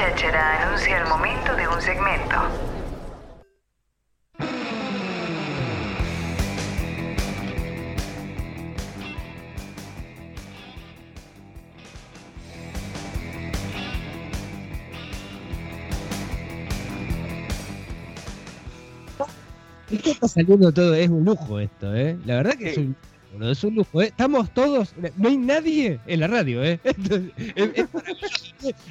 cháchara anuncia el momento de un segmento. Esto está saliendo todo, es un lujo esto, ¿eh? La verdad que es un boludo, es un lujo, ¿eh? Estamos todos, no hay nadie en la radio, ¿eh? Esto es- es- es maravilloso.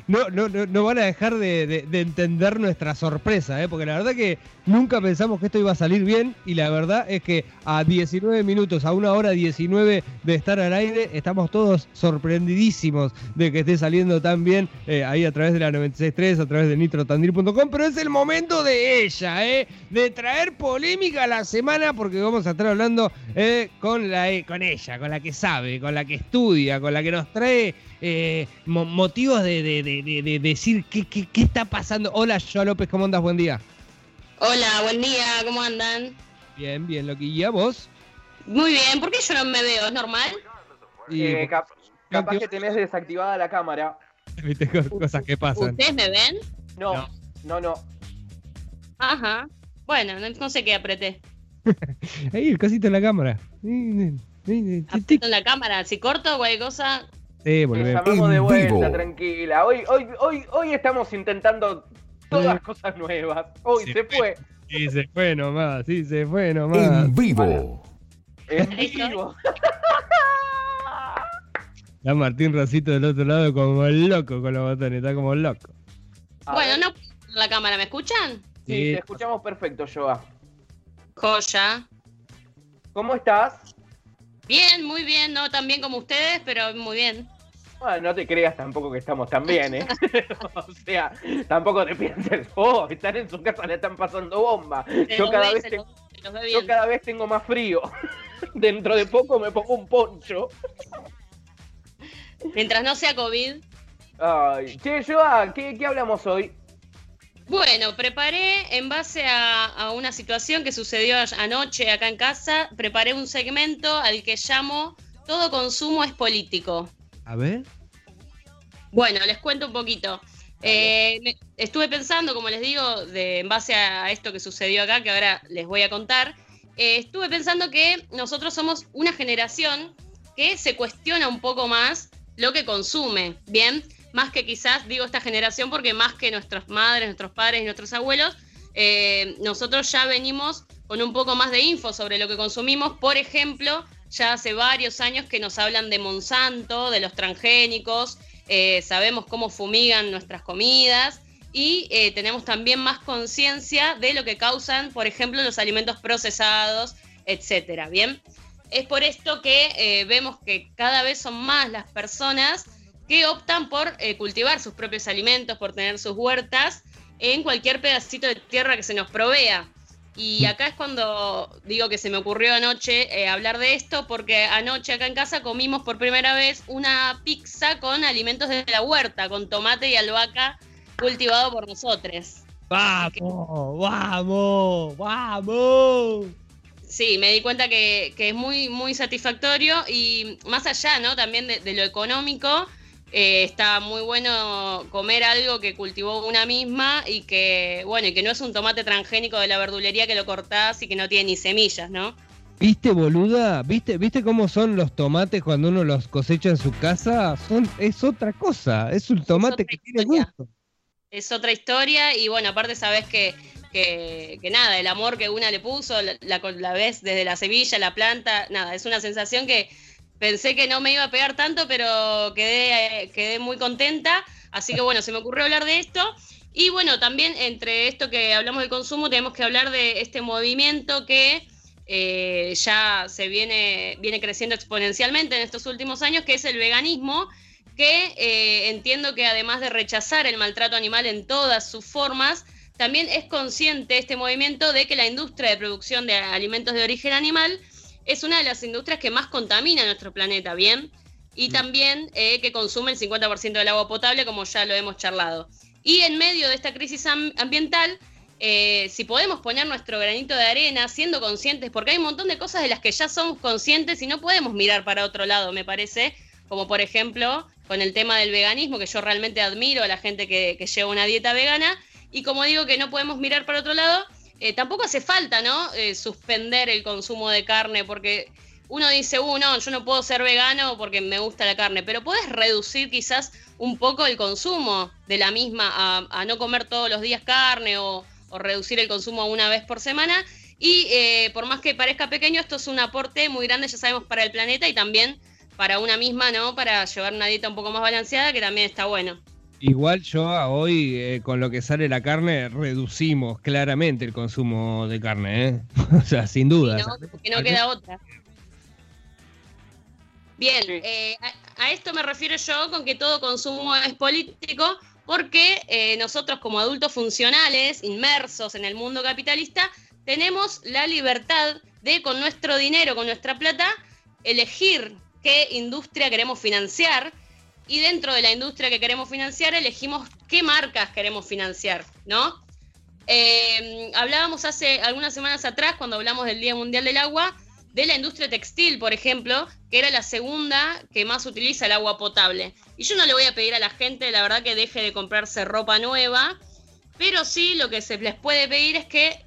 No, no, no, van a dejar de, de- de entender nuestra sorpresa, ¿eh? Porque la verdad que nunca pensamos que esto iba a salir bien y la verdad es que a 19 minutos, a una hora 19 de estar al aire, estamos todos sorprendidísimos de que esté saliendo tan bien eh, ahí a través de la 96.3, a través de nitrotandil.com, pero es el momento de ella, ¿eh? De traer polémica a la semana porque vamos a estar hablando eh, con, la, con ella, con la que sabe, con la que estudia, con la que nos trae mo- motivos de, de- de- de- de decir qué, qué- qué está pasando. Hola, Joa López, ¿cómo andas? Buen día. Hola, buen día, ¿cómo andan? Bien, bien, Loquilla, ¿vos? Muy bien, ¿por qué yo no me veo? ¿Es normal? Y, Eh, cap- capaz ¿qué- que tenés desactivada la cámara. viste, co- cosas que pasan. ¿Ustedes me ven? No, No. no, no. Ajá. Bueno, no, no sé qué apreté. Ahí, el cosito en la cámara. Aprieto en la cámara. Si corto cualquier cosa, Te volvemos. llamamos de vuelta, vivo. tranquila. Hoy, hoy, hoy, hoy estamos intentando todas cosas nuevas. Hoy Sí. se fue. Sí, se fue nomás, sí, se fue nomás. En vivo. En vivo. Está Martín Racito del otro lado como loco con los botones, está como loco. A bueno, no la cámara, ¿me escuchan? Sí, Sí. te escuchamos perfecto, Joa. Joya. ¿Cómo estás? Bien, muy bien, no tan bien como ustedes, pero muy bien. Bueno, no te creas tampoco que estamos tan bien, ¿eh? o sea, tampoco te pienses, oh, están en su casa, le están pasando bomba. Se Yo cada, ve, vez tengo, los- los yo cada vez tengo más frío. Dentro de poco me pongo un poncho. Mientras no sea COVID. Ay, che, Joa, ¿qué, qué hablamos hoy? Bueno, preparé en base a, a una situación que sucedió anoche acá en casa, preparé un segmento al que llamo Todo consumo es político. A ver. Bueno, les cuento un poquito. Eh, me- estuve pensando, como les digo, de, en base a esto que sucedió acá, que ahora les voy a contar, eh, estuve pensando que nosotros somos una generación que se cuestiona un poco más lo que consume, ¿bien? Más que quizás, digo esta generación, porque más que nuestras madres, nuestros padres y nuestros abuelos, eh, nosotros ya venimos con un poco más de info sobre lo que consumimos. Por ejemplo, ya hace varios años que nos hablan de Monsanto, de los transgénicos, eh, sabemos cómo fumigan nuestras comidas y eh, tenemos también más conciencia de lo que causan, por ejemplo, los alimentos procesados, etcétera. Bien, es por esto que vemos que cada vez son más las personas que optan por eh, cultivar sus propios alimentos, por tener sus huertas en cualquier pedacito de tierra que se nos provea. Y acá es cuando digo que se me ocurrió anoche eh, hablar de esto, porque anoche acá en casa comimos por primera vez una pizza con alimentos de la huerta, con tomate y albahaca cultivado por nosotros. ¡Vamos! ¡Vamos! ¡Vamos! Sí, me di cuenta que, que es muy, muy satisfactorio y más allá, ¿no? También de, de lo económico, eh, está muy bueno comer algo que cultivó una misma y que, bueno, y que no es un tomate transgénico de la verdulería que lo cortás y que no tiene ni semillas, ¿no? ¿Viste, boluda? ¿Viste, ¿Viste cómo son los tomates cuando uno los cosecha en su casa? Son, es otra cosa. Es un tomate otra que tiene gusto. es otra historia y bueno, aparte sabes que, que, que nada, el amor que una le puso, la, la, la ves desde la semilla, la planta, nada, es una sensación que pensé que no me iba a pegar tanto, pero quedé, eh, quedé muy contenta, así que bueno, se me ocurrió hablar de esto. Y bueno, también entre esto que hablamos del consumo, tenemos que hablar de este movimiento que eh, ya se viene, viene creciendo exponencialmente en estos últimos años, que es el veganismo, que eh, entiendo que además de rechazar el maltrato animal en todas sus formas, también es consciente este movimiento de que la industria de producción de alimentos de origen animal es una de las industrias que más contamina nuestro planeta, ¿bien? Y también eh, que consume el 50% del agua potable, como ya lo hemos charlado. Y en medio de esta crisis am ambiental, eh, si podemos poner nuestro granito de arena siendo conscientes, porque hay un montón de cosas de las que ya somos conscientes y no podemos mirar para otro lado, me parece, como por ejemplo con el tema del veganismo, que yo realmente admiro a la gente que, lleva una dieta vegana. Y como digo que no podemos mirar para otro lado, eh, tampoco hace falta, ¿no? Eh, suspender el consumo de carne, porque uno dice, uh, no, yo no puedo ser vegano porque me gusta la carne, pero puedes reducir quizás un poco el consumo de la misma a, no comer todos los días carne o, reducir el consumo una vez por semana. Y eh, por más que parezca pequeño, esto es un aporte muy grande, ya sabemos, para el planeta y también para una misma, ¿no? Para llevar una dieta un poco más balanceada, que también está bueno. Igual yo hoy, eh, con lo que sale la carne, reducimos claramente el consumo de carne, ¿eh? o sea, sin duda. no, porque no queda otra. Bien, eh, a, esto me refiero yo con que todo consumo es político, porque eh, nosotros como adultos funcionales, inmersos en el mundo capitalista, tenemos la libertad de, con nuestro dinero, con nuestra plata, elegir qué industria queremos financiar y dentro de la industria que queremos financiar elegimos qué marcas queremos financiar, ¿no? Eh, hablábamos hace algunas semanas atrás, cuando hablamos del Día Mundial del Agua, de la industria textil, por ejemplo, que era la segunda que más utiliza el agua potable. Y yo no le voy a pedir a la gente, la verdad, que deje de comprarse ropa nueva, pero sí lo que se les puede pedir es que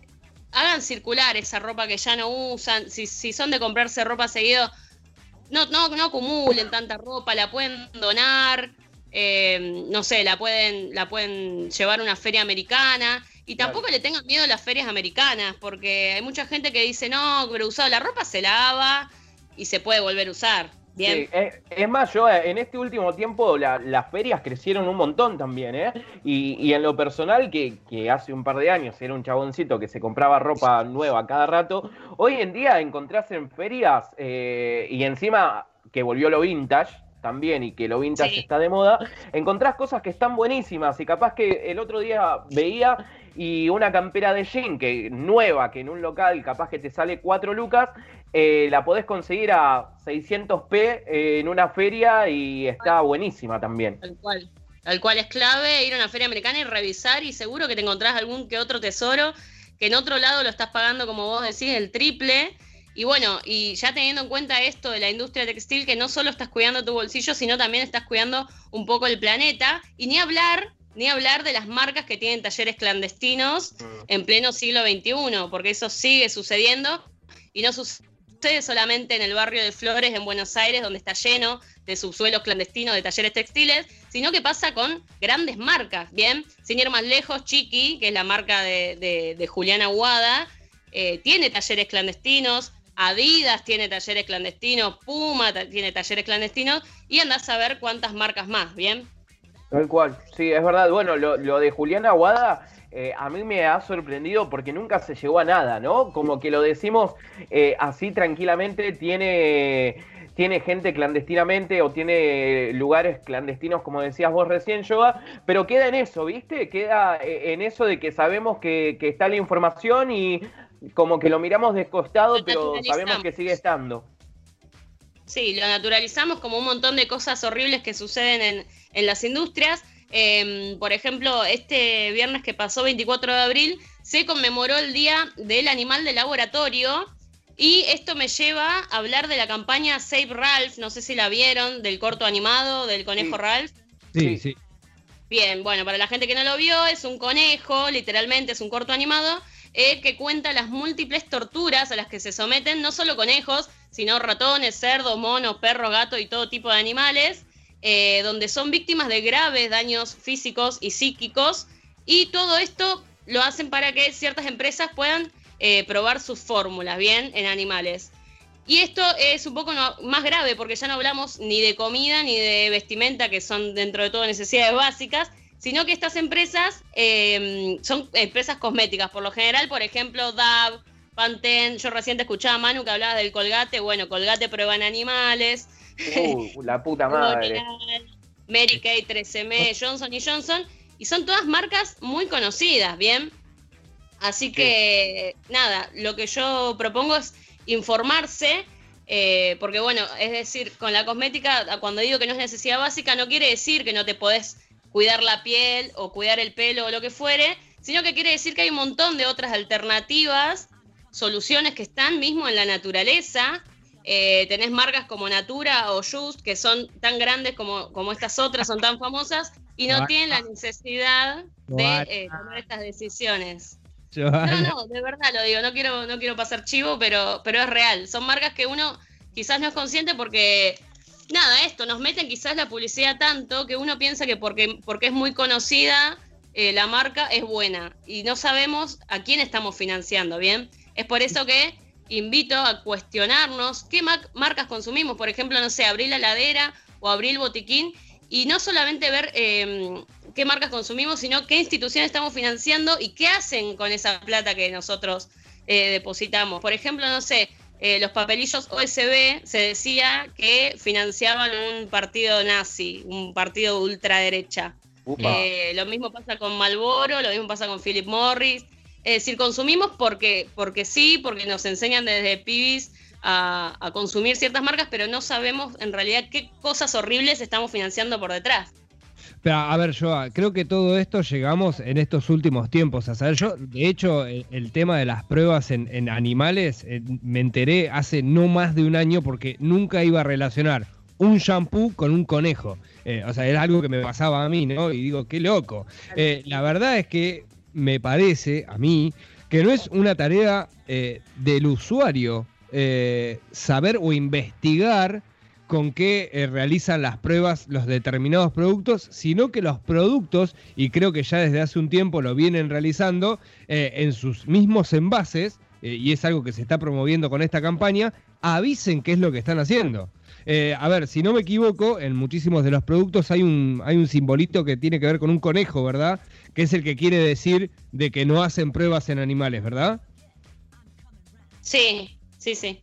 hagan circular esa ropa que ya no usan. Si, si son de comprarse ropa seguido, no, no, no acumulen tanta ropa, la pueden donar, eh, no sé, la pueden, la pueden llevar a una feria americana. Y tampoco le tengan miedo a las ferias americanas, porque hay mucha gente que dice, no, pero usado la ropa se lava y se puede volver a usar. Bien. es, más, yo eh, en este último tiempo las ferias crecieron un montón también, ¿eh? Y, en lo personal, que, hace un par de años era un chaboncito que se compraba ropa nueva cada rato, hoy en día encontrás en ferias eh, y encima que volvió lo vintage, también y que lo vintage está de moda, encontrás cosas que están buenísimas y capaz que el otro día veía y una campera de jean que nueva, que en un local capaz que te sale 4 lucas, eh, la podés conseguir a 600p eh, en una feria y está buenísima también. Tal cual. Tal cual es clave ir a una feria americana y revisar y seguro que te encontrás algún que otro tesoro que en otro lado lo estás pagando, como vos decís, el triple. Y bueno, y ya teniendo en cuenta esto de la industria textil, que no solo estás cuidando tu bolsillo, sino también estás cuidando un poco el planeta. Y ni hablar ni hablar de las marcas que tienen talleres clandestinos mm. en pleno siglo XXI, porque eso sigue sucediendo y no sucede solamente en el barrio de Flores en Buenos Aires, donde está lleno de subsuelos clandestinos de talleres textiles, sino que pasa con grandes marcas, ¿bien? Sin ir más lejos, Chiqui, que es la marca de, de, Juliana Aguada, eh, tiene talleres clandestinos, Adidas tiene talleres clandestinos, Puma tiene talleres clandestinos, y andás a ver cuántas marcas más, ¿bien? Tal cual, sí, es verdad. Bueno, lo, de Julián Aguada eh, a mí me ha sorprendido porque nunca se llegó a nada, ¿no? Como que lo decimos eh, así tranquilamente, tiene, tiene gente clandestinamente o tiene lugares clandestinos, como decías vos recién, Yoga, pero queda en eso, ¿viste? Queda eh, en eso de que sabemos que, que está la información y como que lo miramos descostado, pero sabemos que sigue estando. Sí, lo naturalizamos como un montón de cosas horribles que suceden en en las industrias. Em, por ejemplo, este viernes que pasó, 24 de abril, se conmemoró el Día del Animal de Laboratorio. Y esto me lleva a hablar de la campaña Save Ralph, no sé si la vieron, del corto animado del conejo Ralph. Sí, sí. Bien, bueno, para la gente que no lo vio, es un conejo, literalmente es un corto animado, eh, que cuenta las múltiples torturas a las que se someten no solo conejos, sino ratones, cerdos, monos, perros, gatos y todo tipo de animales. Eh, donde son víctimas de graves daños físicos y psíquicos, y todo esto lo hacen para que ciertas empresas puedan eh, probar sus fórmulas, ¿bien? En animales. Y esto es un poco más grave porque ya no hablamos ni de comida ni de vestimenta, que son dentro de todo necesidades básicas, sino que estas empresas em, son empresas cosméticas. Por lo general, por ejemplo, DAV, Pantene, yo reciente escuchaba a Manu que hablaba del colgate, bueno, colgate prueba en animales, Uh, la puta madre. Mary Kay, 13M, Johnson Johnson, y son todas marcas muy conocidas, ¿bien? Así que, nada, lo que yo propongo es informarse, eh, porque bueno, es decir, con la cosmética, cuando digo que no es necesidad básica, no quiere decir que no te podés cuidar la piel o cuidar el pelo o lo que fuere, sino que quiere decir que hay un montón de otras alternativas, soluciones que están mismo en la naturaleza eh, tenés marcas como Natura o Just, que son tan grandes como, como estas otras, son tan famosas, y no tienen la necesidad de eh, tomar estas decisiones. No, no, de verdad lo digo, no quiero, no quiero pasar chivo, pero, pero es real. Son marcas que uno quizás no es consciente porque, nada, esto, nos meten quizás la publicidad tanto que uno piensa que porque, porque es muy conocida, eh, la marca es buena. Y no sabemos a quién estamos financiando, ¿bien? Es por eso que invito a cuestionarnos qué marcas consumimos. Por ejemplo, no sé, abrir la ladera o abrir el botiquín y no solamente ver em, qué marcas consumimos, sino qué instituciones estamos financiando y qué hacen con esa plata que nosotros eh, depositamos. Por ejemplo, no sé, eh, los papelillos OSB se decía que financiaban un partido nazi, un partido de ultraderecha. Eh, lo mismo pasa con Malboro, lo mismo pasa con Philip Morris. Es decir, consumimos porque, porque sí, porque nos enseñan desde pibis a, a, consumir ciertas marcas, pero no sabemos en realidad qué cosas horribles estamos financiando por detrás. Pero, a ver, yo creo que todo esto llegamos en estos últimos tiempos a saber. Yo, de hecho, el, tema de las pruebas en, animales eh, me enteré hace no más de un año porque nunca iba a relacionar un shampoo con un conejo. Eh, o sea, era algo que me pasaba a mí, ¿no? Y digo, qué loco. Eh, la verdad es que me parece a mí que no es una tarea del usuario saber o investigar con qué eh, realizan las pruebas los determinados productos, sino que los productos, y creo que ya desde hace un tiempo lo vienen realizando, eh, en sus mismos envases, eh, y es algo que se está promoviendo con esta campaña, avisen qué es lo que están haciendo. A ver, si no me equivoco, en muchísimos de los productos hay un, hay un simbolito que tiene que ver con un conejo, ¿verdad? Que es el que quiere decir de que no hacen pruebas en animales, ¿verdad? Sí, sí, sí.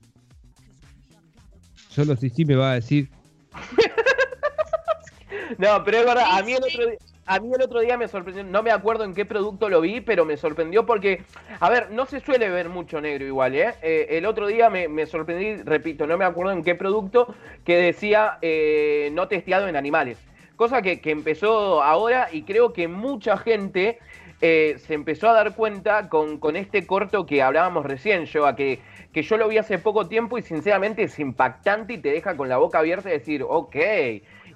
Solo si sí me va a decir. no, pero es verdad, a mí el otro día. A mí el otro día me sorprendió, no me acuerdo en qué producto lo vi, pero me sorprendió porque, a ver, no se suele ver mucho negro igual, ¿eh? eh el otro día me, me, sorprendí, repito, no me acuerdo en qué producto, que decía eh, no testeado en animales. Cosa que, que, empezó ahora y creo que mucha gente eh, se empezó a dar cuenta con, con, este corto que hablábamos recién, yo, a que que yo lo vi hace poco tiempo y sinceramente es impactante y te deja con la boca abierta y decir, ok.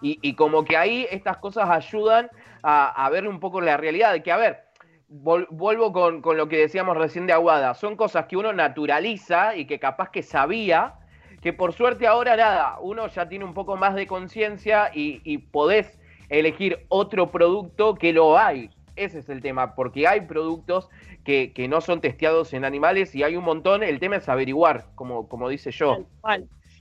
Y, como que ahí estas cosas ayudan a, ver un poco la realidad. Que, a ver, vuelvo con, lo que decíamos recién de Aguada. Son cosas que uno naturaliza y que capaz que sabía, que por suerte ahora nada, uno ya tiene un poco más de conciencia y, podés elegir otro producto que lo hay. Ese es el tema, porque hay productos que, no son testeados en animales y hay un montón, el tema es averiguar, como, como dice yo.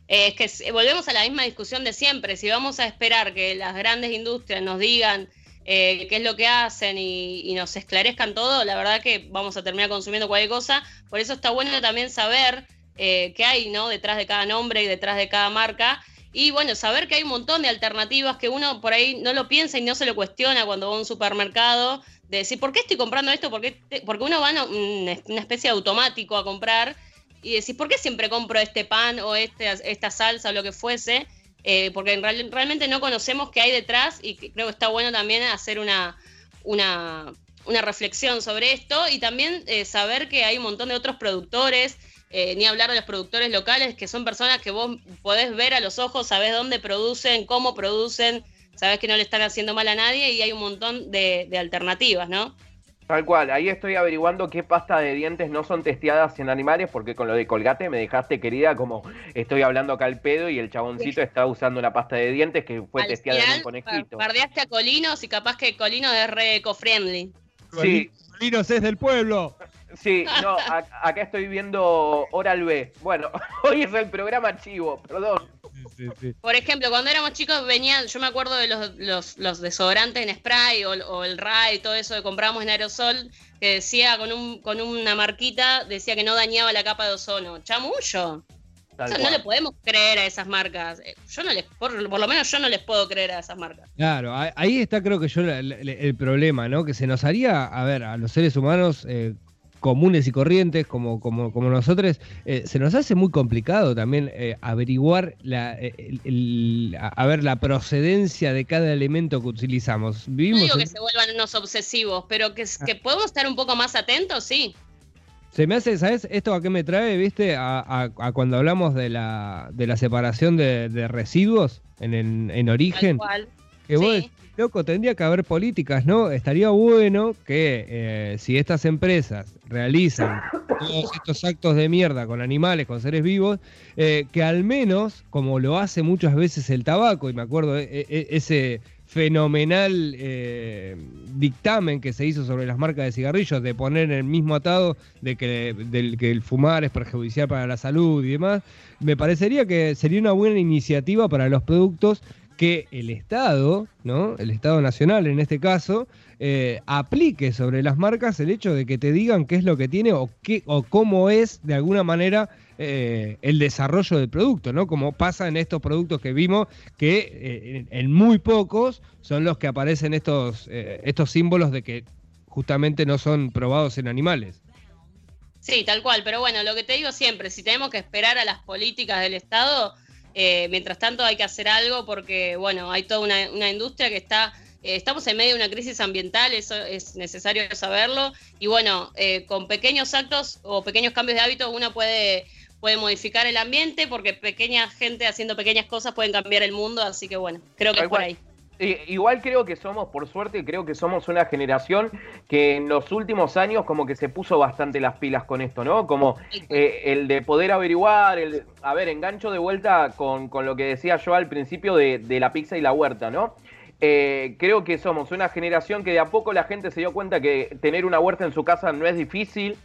Eh, es que volvemos a la misma discusión de siempre, si vamos a esperar que las grandes industrias nos digan eh, qué es lo que hacen y, nos esclarezcan todo, la verdad que vamos a terminar consumiendo cualquier cosa, por eso está bueno también saber eh, qué hay ¿no? detrás de cada nombre y detrás de cada marca. Y bueno, saber que hay un montón de alternativas que uno por ahí no lo piensa y no se lo cuestiona cuando va a un supermercado de decir, ¿por qué estoy comprando esto? Porque uno va a una especie de automático a comprar y decir, ¿por qué siempre compro este pan o este, esta salsa o lo que fuese? Eh, porque realmente no conocemos qué hay detrás y creo que está bueno también hacer una, una, reflexión sobre esto y también eh, saber que hay un montón de otros productores, eh, ni hablar de los productores locales, que son personas que vos podés ver a los ojos, sabés dónde producen, cómo producen, sabes que no le están haciendo mal a nadie y hay un montón de, alternativas, ¿no? Tal cual, ahí estoy averiguando qué pasta de dientes no son testeadas en animales, porque con lo de colgate me dejaste querida como estoy hablando acá al pedo y el chaboncito está usando una pasta de dientes que fue testeada en un conejito. Bardeaste a Colinos y capaz que Colinos es re eco-friendly. Sí. Colinos es del pueblo. Sí, no, acá estoy viendo Oral B. Bueno, hoy es el programa chivo, perdón. Por ejemplo, cuando éramos chicos venían, yo me acuerdo de los, los, desodorantes en spray o, el RAI, todo eso que compramos en aerosol, que decía con, un, con una marquita, decía que no dañaba la capa de ozono. Chamullo. no le podemos creer a esas marcas. Eh, yo no les, por, lo menos yo no les puedo creer a esas marcas. Claro, ahí está creo que yo el, problema, ¿no? Que se nos haría, a ver, a los seres humanos eh, comunes y corrientes como, como, como nosotros, eh, se nos hace muy complicado también eh, averiguar la, eh, a ver la procedencia de cada elemento que utilizamos. no digo que se vuelvan unos obsesivos, pero que, ah. podemos estar un poco más atentos, sí. Se me hace, ¿sabes? Esto a qué me trae, viste? A, cuando hablamos de la, de la separación de, residuos en, en origen. Que vos loco, tendría que haber políticas, ¿no? Estaría bueno que eh, si estas empresas realizan todos estos actos de mierda con animales, con seres vivos, eh, que al menos, como lo hace muchas veces el tabaco, y me acuerdo eh, ese fenomenal dictamen que se hizo sobre las marcas de cigarrillos, de poner en el mismo atado de que, que el fumar es perjudicial para la salud y demás, me parecería que sería una buena iniciativa para los productos que el Estado, ¿no? El Estado Nacional en este caso, eh, aplique sobre las marcas el hecho de que te digan qué es lo que tiene o qué o cómo es de alguna manera eh, el desarrollo del producto, ¿no? Como pasa en estos productos que vimos, que eh, en, muy pocos son los que aparecen estos, estos símbolos de que justamente no son probados en animales. Sí, tal cual, pero bueno, lo que te digo siempre, si tenemos que esperar a las políticas del Estado, eh, mientras tanto hay que hacer algo porque, bueno, hay toda una, industria que está, eh, estamos en medio de una crisis ambiental, eso es necesario saberlo, y bueno, eh, con pequeños actos o pequeños cambios de hábitos uno puede, puede modificar el ambiente porque pequeña gente haciendo pequeñas cosas pueden cambiar el mundo, así que bueno, creo que es por ahí. Igual creo que somos, por suerte, creo que somos una generación que en los últimos años como que se puso bastante las pilas con esto, ¿no? Como el de poder averiguar, el, a ver, engancho de vuelta con, lo que decía yo al principio de, la pizza y la huerta, ¿no? Eh, creo que somos una generación que de a poco la gente se dio cuenta que tener una huerta en su casa no es difícil,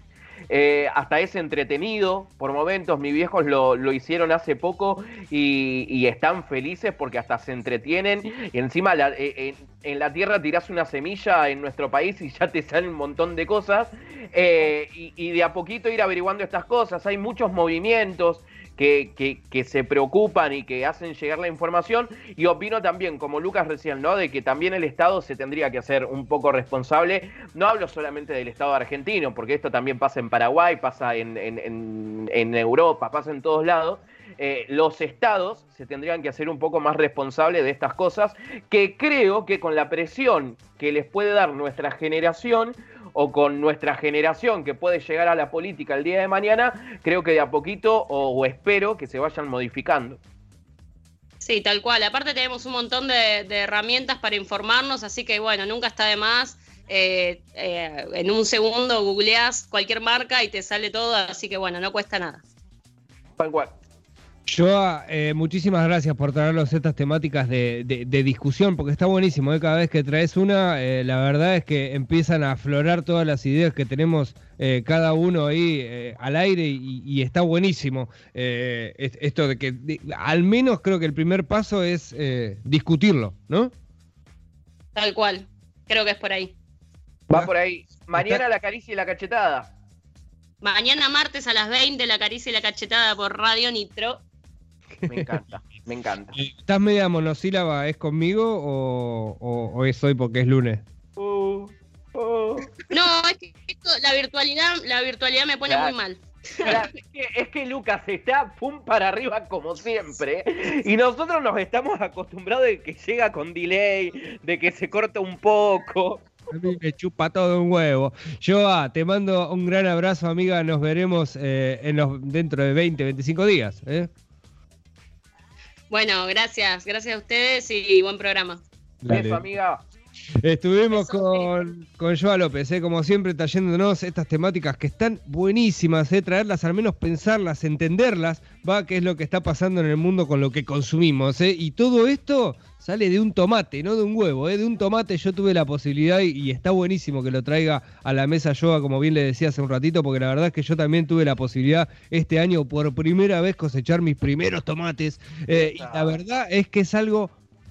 eh, hasta es entretenido por momentos. Mis viejos lo, hicieron hace poco y, están felices porque hasta se entretienen. Y encima eh, en la tierra tirás una semilla en nuestro país y ya te salen un montón de cosas. y, y, de a poquito ir averiguando estas cosas. Hay muchos movimientos que, que, se preocupan y que hacen llegar la información. Y opino también, como Lucas recién, ¿no? De que también el Estado se tendría que hacer un poco responsable. No hablo solamente del Estado argentino, porque esto también pasa en Paraguay, pasa en, en, Europa, pasa en todos lados. Eh, los estados se tendrían que hacer un poco más responsables de estas cosas, que creo que con la presión que les puede dar nuestra generación, o con nuestra generación que puede llegar a la política el día de mañana, creo que de a poquito o, espero que se vayan modificando. Sí, tal cual. Aparte tenemos un montón de, herramientas para informarnos, así que bueno, nunca está de más. Eh, eh, en un segundo googleás cualquier marca y te sale todo, así que bueno, no cuesta nada. Tal cual. Joa, eh, muchísimas gracias por traernos estas temáticas de, discusión, porque está buenísimo. ¿eh? Cada vez que traes una, eh, la verdad es que empiezan a aflorar todas las ideas que tenemos cada uno ahí al aire y, está buenísimo. esto de que al menos creo que el primer paso es discutirlo, ¿no? Tal cual, creo que es por ahí. Va por ahí. Mañana la caricia y la cachetada. Mañana martes a las 20 la caricia y la cachetada por Radio Nitro. Me encanta, me encanta. ¿Estás media monosílaba? ¿Es conmigo o, es hoy porque es lunes? Uh, uh. No, es que la virtualidad, la virtualidad me pone muy mal. es, que, Lucas está pum para arriba como siempre. Y nosotros nos estamos acostumbrados de que llega con delay, de que se corta un poco. A mí me chupa todo un huevo. Yo ah, te mando un gran abrazo, amiga. Nos veremos eh, en los, dentro de 20, 25 días. ¿eh? Bueno, gracias, gracias a ustedes y buen programa. Beso, amiga. Estuvimos con, con Joa López, ¿eh? como siempre, trayéndonos estas temáticas que están buenísimas, ¿eh? traerlas, al menos pensarlas, entenderlas, va, qué es lo que está pasando en el mundo con lo que consumimos. ¿eh? Y todo esto sale de un tomate, no de un huevo, ¿eh? de un tomate yo tuve la posibilidad y, está buenísimo que lo traiga a la mesa Yoga, como bien le decía hace un ratito, porque la verdad es que yo también tuve la posibilidad este año por primera vez cosechar mis primeros tomates eh, y la verdad es que es algo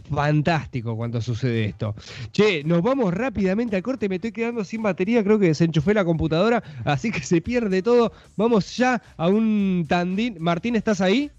fantástico cuando sucede esto. Che, nos vamos rápidamente al corte, me estoy quedando sin batería, creo que desenchufé la computadora, así que se pierde todo. Vamos ya a un tandín. Martín, ¿estás ahí?